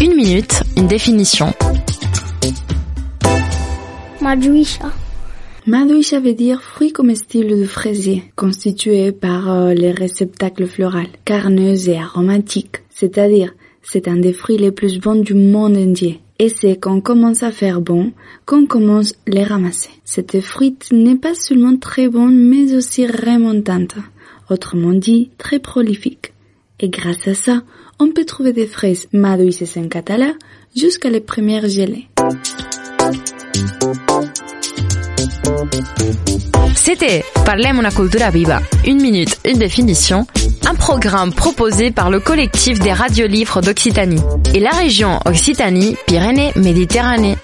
Une minute, une définition. Maduisha. Maduisha veut dire fruit comestible de fraisier, constitué par euh, les réceptacles floraux, carneux et aromatiques. C'est-à-dire, c'est un des fruits les plus bons du monde entier. Et c'est quand on commence à faire bon qu'on commence les ramasser. Cette fruit n'est pas seulement très bon, mais aussi remontante. Autrement dit, très prolifique. Et grâce à ça, on peut trouver des fraises maduises en catalan jusqu'à les premières gelées. C'était Parlem una cultura viva. Une minute, une définition. Un programme proposé par le collectif des radiolivres d'Occitanie et la région Occitanie-Pyrénées-Méditerranée.